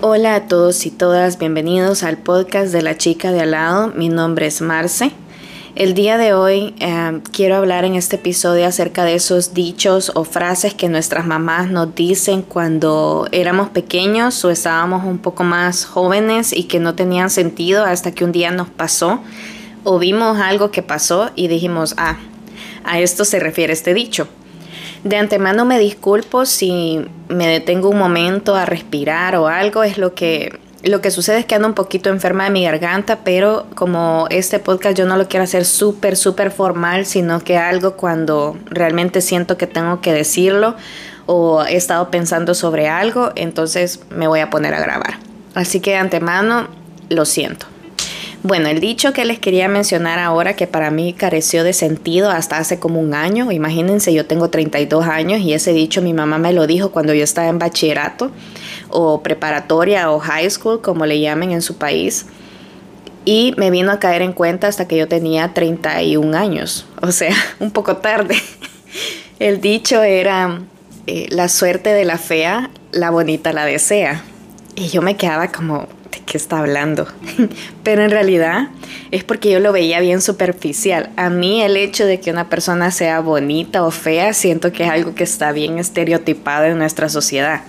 Hola a todos y todas, bienvenidos al podcast de la chica de al lado. Mi nombre es Marce. El día de hoy eh, quiero hablar en este episodio acerca de esos dichos o frases que nuestras mamás nos dicen cuando éramos pequeños o estábamos un poco más jóvenes y que no tenían sentido hasta que un día nos pasó o vimos algo que pasó y dijimos, ah, a esto se refiere este dicho. De antemano me disculpo si me detengo un momento a respirar o algo, es lo que lo que sucede es que ando un poquito enferma de mi garganta, pero como este podcast yo no lo quiero hacer súper, súper formal, sino que algo cuando realmente siento que tengo que decirlo o he estado pensando sobre algo, entonces me voy a poner a grabar. Así que de antemano lo siento. Bueno, el dicho que les quería mencionar ahora, que para mí careció de sentido hasta hace como un año, imagínense, yo tengo 32 años y ese dicho mi mamá me lo dijo cuando yo estaba en bachillerato o preparatoria o high school, como le llamen en su país. Y me vino a caer en cuenta hasta que yo tenía 31 años, o sea, un poco tarde. El dicho era, eh, la suerte de la fea, la bonita la desea. Y yo me quedaba como, qué está hablando. Pero en realidad es porque yo lo veía bien superficial. A mí el hecho de que una persona sea bonita o fea, siento que es algo que está bien estereotipado en nuestra sociedad.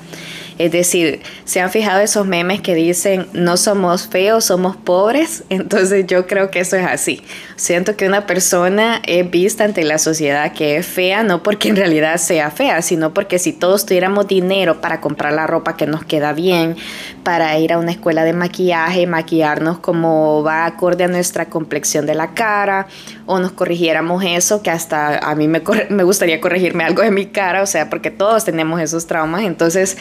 Es decir, ¿se han fijado esos memes que dicen no somos feos, somos pobres? Entonces yo creo que eso es así. Siento que una persona es vista ante la sociedad que es fea, no porque en realidad sea fea, sino porque si todos tuviéramos dinero para comprar la ropa que nos queda bien, para ir a una escuela de maquillaje, maquillarnos como va acorde a nuestra complexión de la cara, o nos corrigiéramos eso, que hasta a mí me, me gustaría corregirme algo de mi cara, o sea, porque todos tenemos esos traumas, entonces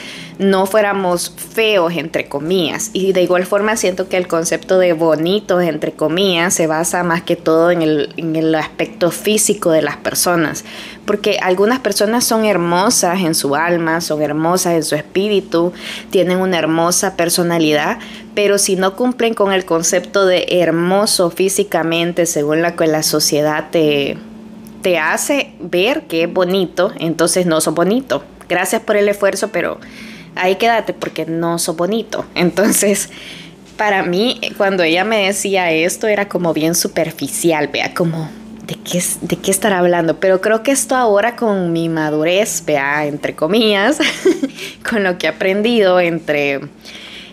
fuéramos feos, entre comillas. Y de igual forma siento que el concepto de bonitos, entre comillas, se basa más que todo en el, en aspecto físico de las personas. Porque algunas personas son hermosas en su alma, son hermosas en su espíritu, tienen una hermosa personalidad, pero si no cumplen con el concepto de hermoso físicamente, según la que la sociedad te, te hace ver que es bonito, entonces no son bonito. Gracias por el esfuerzo, pero ahí quédate porque no sos bonito. Entonces, para mí, cuando ella me decía esto, era como bien superficial, vea, como, ¿de qué, de qué hablando? Pero creo que esto ahora con mi madurez, vea, entre comillas, con lo que he aprendido entre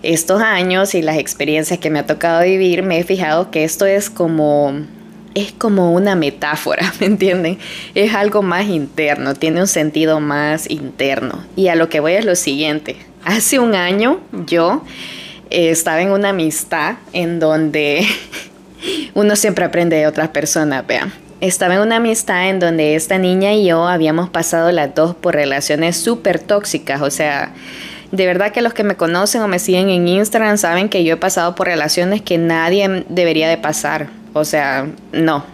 estos años y las experiencias que me ha tocado vivir, me he fijado que esto es como es como una metáfora, ¿me entienden? Es algo más interno, tiene un sentido más interno. Y a lo que voy es lo siguiente. Hace un año yo eh, estaba en una amistad en donde uno siempre aprende de otras personas, vean. Estaba en una amistad en donde esta niña y yo habíamos pasado las dos por relaciones súper tóxicas, o sea, de verdad que los que me conocen o me siguen en Instagram saben que yo he pasado por relaciones que nadie debería de pasar. O sea, no.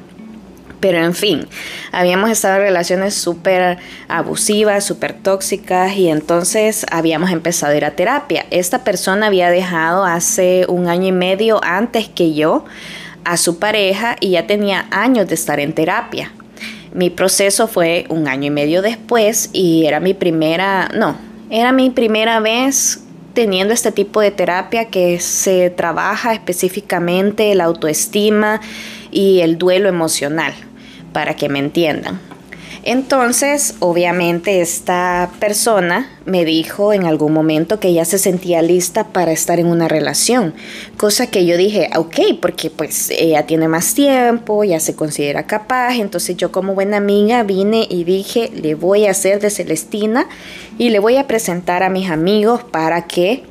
Pero en fin, habíamos estado en relaciones súper abusivas, súper tóxicas y entonces habíamos empezado a ir a terapia. Esta persona había dejado hace un año y medio antes que yo a su pareja y ya tenía años de estar en terapia. Mi proceso fue un año y medio después y era mi primera, no, era mi primera vez teniendo este tipo de terapia que se trabaja específicamente la autoestima y el duelo emocional, para que me entiendan. Entonces, obviamente, esta persona me dijo en algún momento que ya se sentía lista para estar en una relación, cosa que yo dije, ok, porque pues ella tiene más tiempo, ya se considera capaz, entonces yo como buena amiga vine y dije, le voy a hacer de Celestina y le voy a presentar a mis amigos para que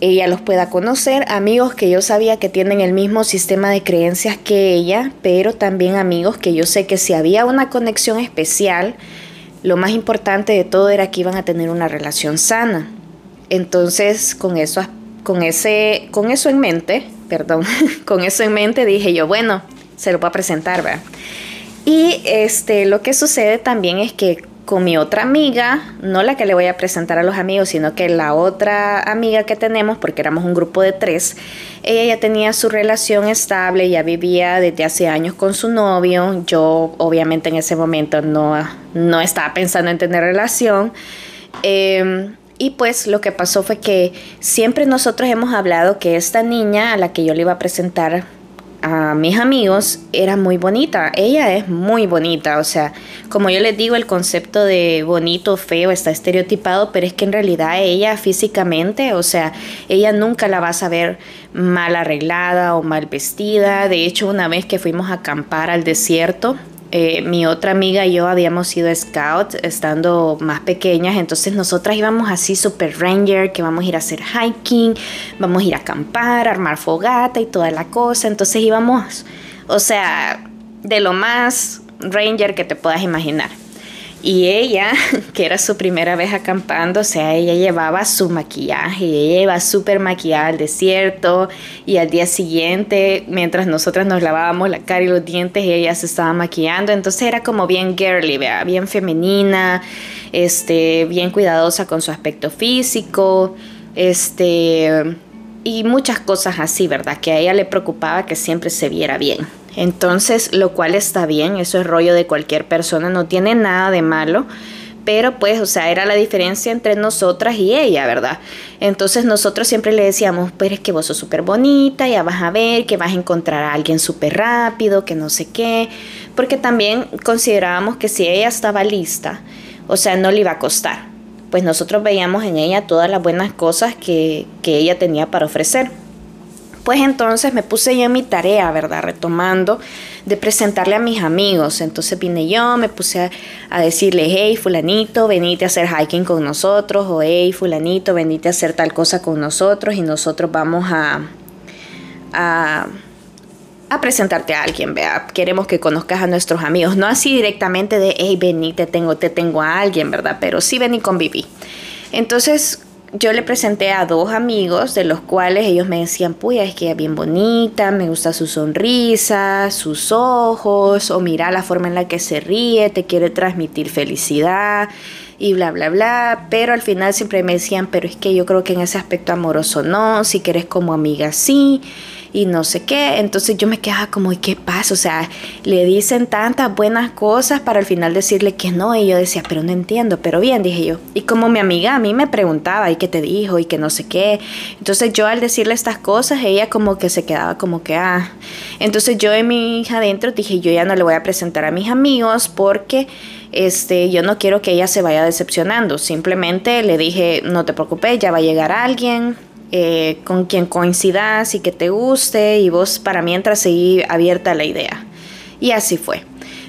ella los pueda conocer, amigos que yo sabía que tienen el mismo sistema de creencias que ella, pero también amigos que yo sé que si había una conexión especial, lo más importante de todo era que iban a tener una relación sana. Entonces, con eso, con ese, con eso en mente, perdón, con eso en mente dije yo, bueno, se lo voy a presentar, ¿verdad? Y este, lo que sucede también es que con mi otra amiga, no la que le voy a presentar a los amigos, sino que la otra amiga que tenemos, porque éramos un grupo de tres, ella ya tenía su relación estable, ya vivía desde hace años con su novio, yo obviamente en ese momento no, no estaba pensando en tener relación. Em, y pues lo que pasó fue que siempre nosotros hemos hablado que esta niña a la que yo le iba a presentar a mis amigos era muy bonita. Ella es muy bonita, o sea, como yo les digo, el concepto de bonito, feo está estereotipado, pero es que en realidad ella físicamente, o sea, ella nunca la vas a ver mal arreglada o mal vestida. De hecho, una vez que fuimos a acampar al desierto, eh, mi otra amiga y yo habíamos sido scouts estando más pequeñas, entonces nosotras íbamos así super ranger, que vamos a ir a hacer hiking, vamos a ir a acampar, armar fogata y toda la cosa, entonces íbamos, o sea, de lo más ranger que te puedas imaginar. Y ella, que era su primera vez acampando, o sea, ella llevaba su maquillaje, ella iba súper maquillada al desierto y al día siguiente, mientras nosotras nos lavábamos la cara y los dientes, ella se estaba maquillando, entonces era como bien girly, bien femenina, este, bien cuidadosa con su aspecto físico, este, y muchas cosas así, ¿verdad? Que a ella le preocupaba que siempre se viera bien. Entonces, lo cual está bien, eso es rollo de cualquier persona, no tiene nada de malo. Pero pues, o sea, era la diferencia entre nosotras y ella, ¿verdad? Entonces nosotros siempre le decíamos, pero es que vos sos súper bonita, ya vas a ver que vas a encontrar a alguien súper rápido, que no sé qué. Porque también considerábamos que si ella estaba lista, o sea, no le iba a costar. Pues nosotros veíamos en ella todas las buenas cosas que, que ella tenía para ofrecer. Pues entonces me puse yo en mi tarea, ¿verdad? Retomando de presentarle a mis amigos. Entonces vine yo, me puse a, decirle, hey, fulanito, venite a hacer hiking con nosotros, o hey, fulanito, venite a hacer tal cosa con nosotros y nosotros vamos a, a, a presentarte a alguien, vea. Queremos que conozcas a nuestros amigos. No así directamente de, hey, vení, te tengo, te tengo a alguien, ¿verdad? Pero sí ven y conviví. Entonces, yo le presenté a dos amigos, de los cuales ellos me decían, puya, es que ella es bien bonita, me gusta su sonrisa, sus ojos, o mira la forma en la que se ríe, te quiere transmitir felicidad y bla, bla, bla. Pero al final siempre me decían, pero es que yo creo que en ese aspecto amoroso no, si quieres como amiga sí y no sé qué. Entonces yo me quedaba como, ¿y qué pasa? O sea, le dicen tantas buenas cosas para al final decirle que no. Y yo decía, pero no entiendo, pero bien, dije yo. Y como mi amiga a mí me preguntaba, ¿y qué te dijo? Y que no sé qué. Entonces yo al decirle estas cosas, ella como que se quedaba como que, ah. Entonces yo en mi hija adentro dije, yo ya no le voy a presentar a mis amigos porque este, yo no quiero que ella se vaya decepcionando. Simplemente le dije, no te preocupes, ya va a llegar alguien, eh, con quien coincidas y que te guste y vos para mientras seguí abierta a la idea. Y así fue.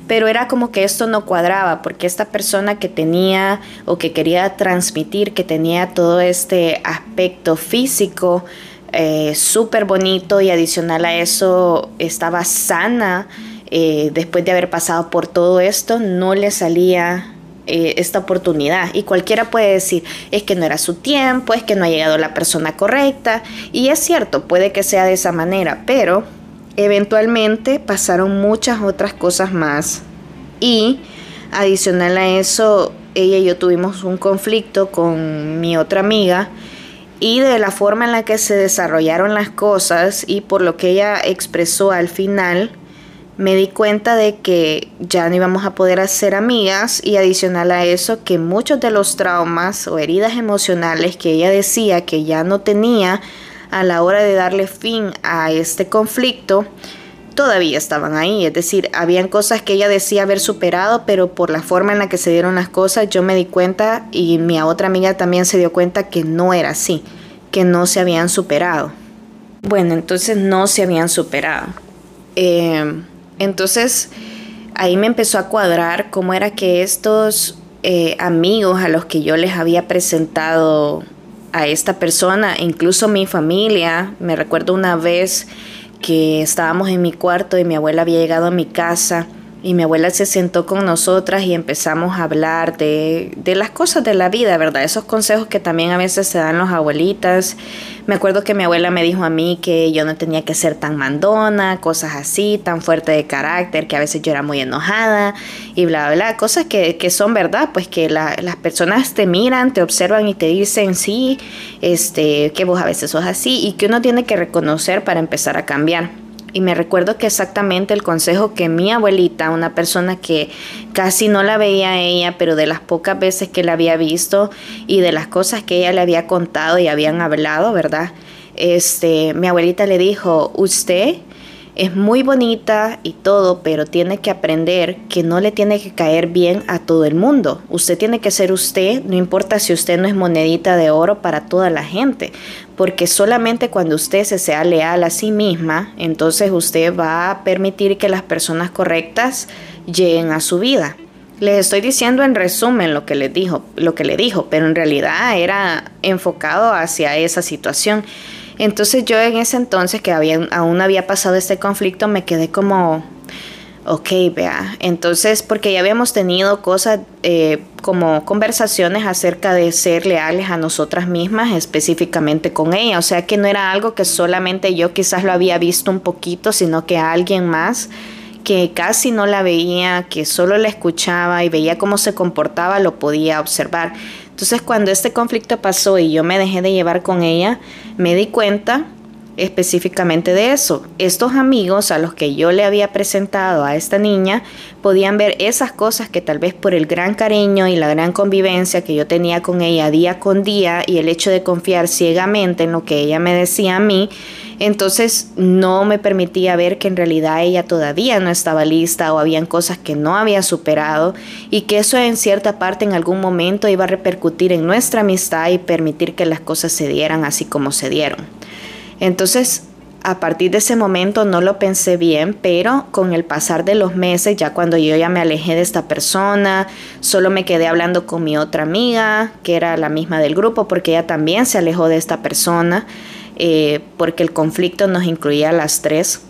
Pero era como que esto no cuadraba porque esta persona que tenía o que quería transmitir que tenía todo este aspecto físico eh, súper bonito y adicional a eso estaba sana eh, después de haber pasado por todo esto, no le salía eh, esta oportunidad. Y cualquiera puede decir, es que no era su tiempo, es que no ha llegado la persona correcta. Y es cierto, puede que sea de esa manera, pero eventualmente pasaron muchas otras cosas más. Y adicional a eso, ella y yo tuvimos un conflicto con mi otra amiga y de la forma en la que se desarrollaron las cosas y por lo que ella expresó al final, me di cuenta de que ya no íbamos a poder hacer amigas y adicional a eso que muchos de los traumas o heridas emocionales que ella decía que ya no tenía a la hora de darle fin a este conflicto todavía estaban ahí, es decir, habían cosas que ella decía haber superado, pero por la forma en la que se dieron las cosas yo me di cuenta y mi otra amiga también se dio cuenta que no era así, que no se habían superado. Bueno, entonces no se habían superado. Eh, entonces ahí me empezó a cuadrar cómo era que estos eh, amigos a los que yo les había presentado a esta persona, incluso mi familia, me recuerdo una vez que estábamos en mi cuarto y mi abuela había llegado a mi casa y mi abuela se sentó con nosotras y empezamos a hablar de, de, las cosas de la vida, ¿verdad? Esos consejos que también a veces se dan los abuelitas. Me acuerdo que mi abuela me dijo a mí que yo no tenía que ser tan mandona, cosas así, tan fuerte de carácter, que a veces yo era muy enojada y bla, bla, bla. Cosas que, que son verdad, pues que las personas te miran, te observan y te dicen, sí, este, que vos a veces sos así y que uno tiene que reconocer para empezar a cambiar. Y me recuerdo que exactamente el consejo que mi abuelita, una persona que casi no la veía a ella, pero de las pocas veces que la había visto y de las cosas que ella le había contado y habían hablado, ¿verdad? Este, mi abuelita le dijo, usted es muy bonita y todo, pero tiene que aprender que no le tiene que caer bien a todo el mundo. Usted tiene que ser usted, no importa si usted no es monedita de oro para toda la gente, porque solamente cuando usted se sea leal a sí misma, entonces usted va a permitir que las personas correctas lleguen a su vida. Les estoy diciendo en resumen lo que le dijo, lo que le dijo, pero en realidad era enfocado hacia esa situación. Entonces yo en ese entonces, que había, aún había pasado este conflicto, me quedé como, ok, vea. Entonces, porque ya habíamos tenido cosas eh, como conversaciones acerca de ser leales a nosotras mismas, específicamente con ella. O sea que no era algo que solamente yo quizás lo había visto un poquito, sino que alguien más que casi no la veía, que solo la escuchaba y veía cómo se comportaba, lo podía observar. Entonces cuando este conflicto pasó y yo me dejé de llevar con ella, me di cuenta específicamente de eso. Estos amigos a los que yo le había presentado a esta niña podían ver esas cosas que tal vez por el gran cariño y la gran convivencia que yo tenía con ella día con día y el hecho de confiar ciegamente en lo que ella me decía a mí, entonces no me permitía ver que en realidad ella todavía no estaba lista o habían cosas que no había superado y que eso en cierta parte en algún momento iba a repercutir en nuestra amistad y permitir que las cosas se dieran así como se dieron. Entonces, a partir de ese momento no lo pensé bien, pero con el pasar de los meses, ya cuando yo ya me alejé de esta persona, solo me quedé hablando con mi otra amiga, que era la misma del grupo, porque ella también se alejó de esta persona. Eh, porque el conflicto nos incluía a las tres.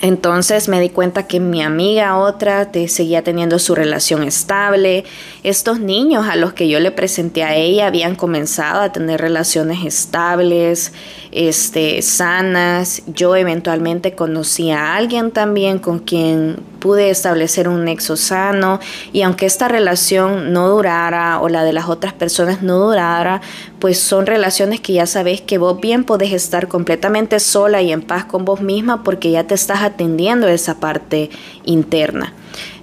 Entonces me di cuenta que mi amiga otra seguía teniendo su relación estable. Estos niños a los que yo le presenté a ella habían comenzado a tener relaciones estables, este, sanas. Yo eventualmente conocí a alguien también con quien pude establecer un nexo sano y aunque esta relación no durara o la de las otras personas no durara, pues son relaciones que ya sabes que vos bien podés estar completamente sola y en paz con vos misma porque ya te estás atendiendo esa parte interna.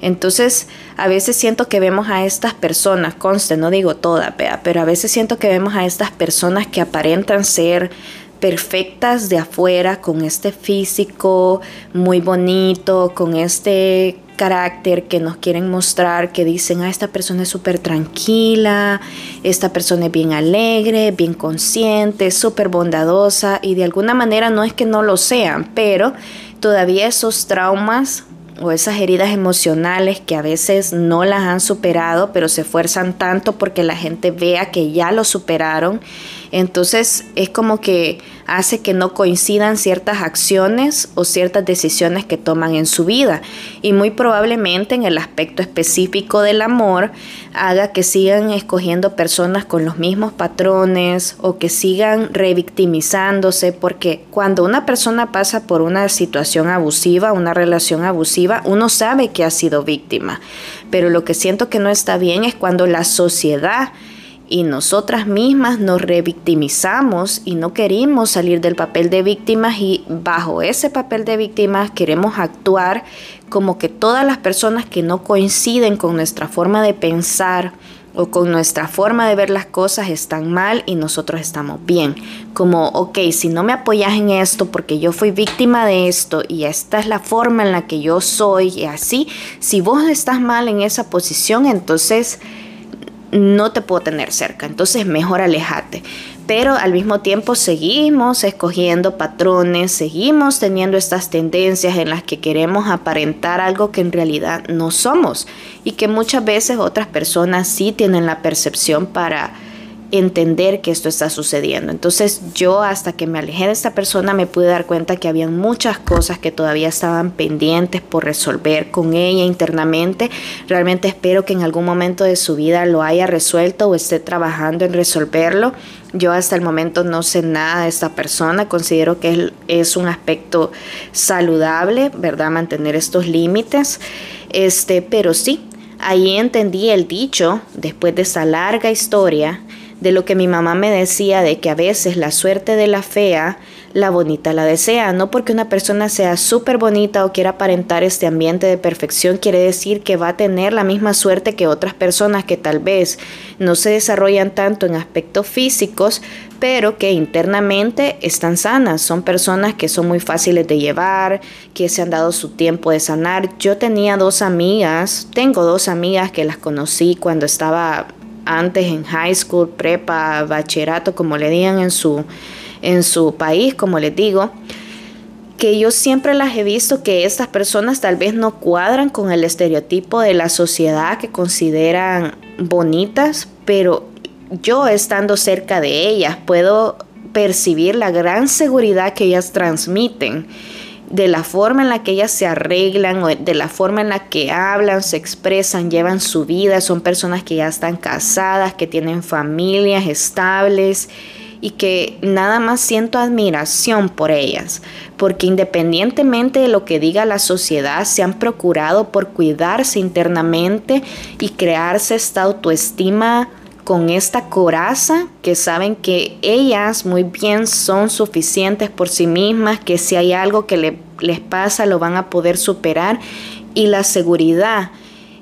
Entonces, a veces siento que vemos a estas personas, conste, no digo toda, pero a veces siento que vemos a estas personas que aparentan ser perfectas de afuera, con este físico muy bonito, con este carácter que nos quieren mostrar, que dicen, ah, esta persona es súper tranquila, esta persona es bien alegre, bien consciente, súper bondadosa, y de alguna manera no es que no lo sean, pero todavía esos traumas o esas heridas emocionales que a veces no las han superado, pero se esfuerzan tanto porque la gente vea que ya lo superaron. Entonces es como que hace que no coincidan ciertas acciones o ciertas decisiones que toman en su vida. Y muy probablemente en el aspecto específico del amor haga que sigan escogiendo personas con los mismos patrones o que sigan revictimizándose porque cuando una persona pasa por una situación abusiva, una relación abusiva, uno sabe que ha sido víctima. Pero lo que siento que no está bien es cuando la sociedad y nosotras mismas nos revictimizamos y no queremos salir del papel de víctimas y bajo ese papel de víctimas queremos actuar como que todas las personas que no coinciden con nuestra forma de pensar o con nuestra forma de ver las cosas están mal y nosotros estamos bien. Como, ok, si no me apoyas en esto porque yo fui víctima de esto y esta es la forma en la que yo soy y así, si vos estás mal en esa posición, entonces no te puedo tener cerca, entonces mejor alejate. Pero al mismo tiempo seguimos escogiendo patrones, seguimos teniendo estas tendencias en las que queremos aparentar algo que en realidad no somos y que muchas veces otras personas sí tienen la percepción para entender que esto está sucediendo. Entonces yo hasta que me alejé de esta persona me pude dar cuenta que había muchas cosas que todavía estaban pendientes por resolver con ella internamente. Realmente espero que en algún momento de su vida lo haya resuelto o esté trabajando en resolverlo. Yo hasta el momento no sé nada de esta persona, considero que es un aspecto saludable, ¿verdad? Mantener estos límites. Este, pero sí, ahí entendí el dicho, después de esa larga historia, de lo que mi mamá me decía de que a veces la suerte de la fea, la bonita la desea. No porque una persona sea súper bonita o quiera aparentar este ambiente de perfección, quiere decir que va a tener la misma suerte que otras personas que tal vez no se desarrollan tanto en aspectos físicos, pero que internamente están sanas. Son personas que son muy fáciles de llevar, que se han dado su tiempo de sanar. Yo tenía dos amigas, tengo dos amigas que las conocí cuando estaba antes en high school, prepa, bachillerato, como le digan en su, en su país, como les digo, que yo siempre las he visto que estas personas tal vez no cuadran con el estereotipo de la sociedad que consideran bonitas, pero yo estando cerca de ellas puedo percibir la gran seguridad que ellas transmiten de la forma en la que ellas se arreglan, o de la forma en la que hablan, se expresan, llevan su vida, son personas que ya están casadas, que tienen familias estables y que nada más siento admiración por ellas, porque independientemente de lo que diga la sociedad, se han procurado por cuidarse internamente y crearse esta autoestima con esta coraza que saben que ellas muy bien son suficientes por sí mismas, que si hay algo que les pasa lo van a poder superar y la seguridad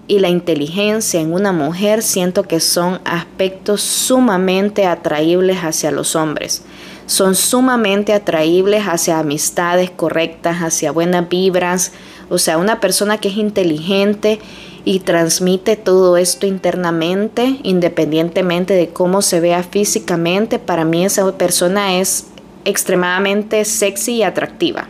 y la inteligencia en una mujer siento que son aspectos sumamente atraíbles hacia los hombres. Son sumamente atraíbles hacia amistades correctas, hacia buenas vibras. O sea, una persona que es inteligente y transmite todo esto internamente, independientemente de cómo se vea físicamente, para mí esa persona es extremadamente sexy y atractiva.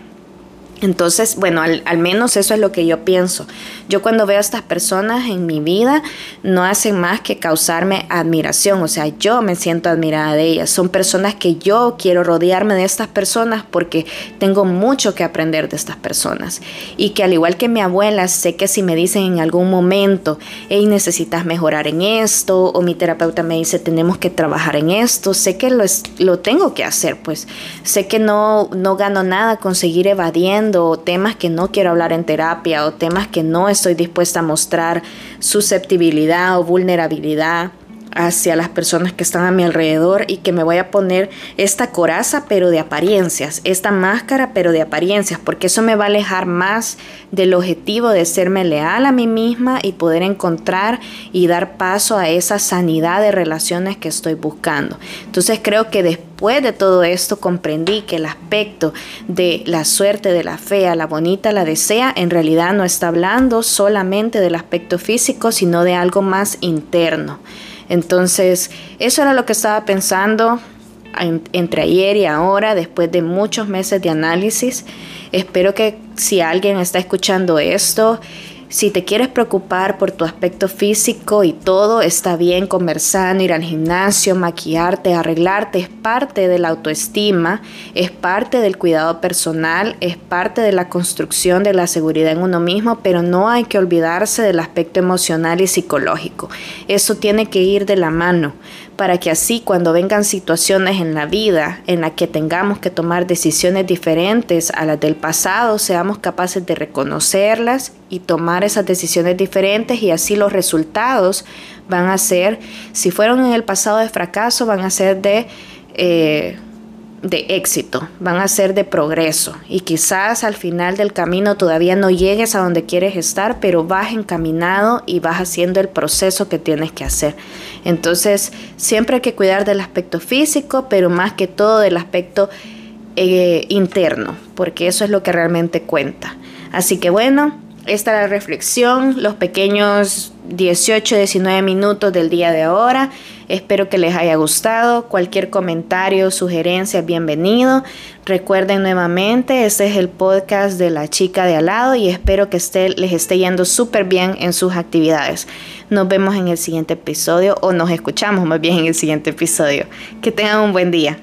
Entonces, bueno, al, menos eso es lo que yo pienso. Yo cuando veo a estas personas en mi vida, no hacen más que causarme admiración. O sea, yo me siento admirada de ellas. Son personas que yo quiero rodearme de estas personas porque tengo mucho que aprender de estas personas. Y que al igual que mi abuela, sé que si me dicen en algún momento, hey, necesitas mejorar en esto, o mi terapeuta me dice, tenemos que trabajar en esto, sé que lo, lo tengo que hacer. Pues sé que no, no gano nada con seguir evadiendo temas que no quiero hablar en terapia o temas que no estoy dispuesta a mostrar susceptibilidad o vulnerabilidad hacia las personas que están a mi alrededor y que me voy a poner esta coraza pero de apariencias, esta máscara pero de apariencias, porque eso me va a alejar más del objetivo de serme leal a mí misma y poder encontrar y dar paso a esa sanidad de relaciones que estoy buscando. Entonces creo que después de todo esto comprendí que el aspecto de la suerte, de la fea, la bonita, la desea, en realidad no está hablando solamente del aspecto físico, sino de algo más interno. Entonces, eso era lo que estaba pensando entre ayer y ahora, después de muchos meses de análisis. Espero que si alguien está escuchando esto, si te quieres preocupar por tu aspecto físico y todo, está bien conversando, ir al gimnasio, maquillarte, arreglarte, es parte de la autoestima, es parte del cuidado personal, es parte de la construcción de la seguridad en uno mismo, pero no hay que olvidarse del aspecto emocional y psicológico. Eso tiene que ir de la mano para que así cuando vengan situaciones en la vida en las que tengamos que tomar decisiones diferentes a las del pasado, seamos capaces de reconocerlas y tomar esas decisiones diferentes y así los resultados van a ser, si fueron en el pasado de fracaso, van a ser de... Eh, de éxito, van a ser de progreso y quizás al final del camino todavía no llegues a donde quieres estar, pero vas encaminado y vas haciendo el proceso que tienes que hacer. Entonces, siempre hay que cuidar del aspecto físico, pero más que todo del aspecto eh, interno, porque eso es lo que realmente cuenta. Así que bueno, esta es la reflexión, los pequeños 18, 19 minutos del día de ahora. Espero que les haya gustado. Cualquier comentario, sugerencia, bienvenido. Recuerden nuevamente, este es el podcast de la chica de al lado y espero que les esté yendo súper bien en sus actividades. Nos vemos en el siguiente episodio o nos escuchamos más bien en el siguiente episodio. Que tengan un buen día.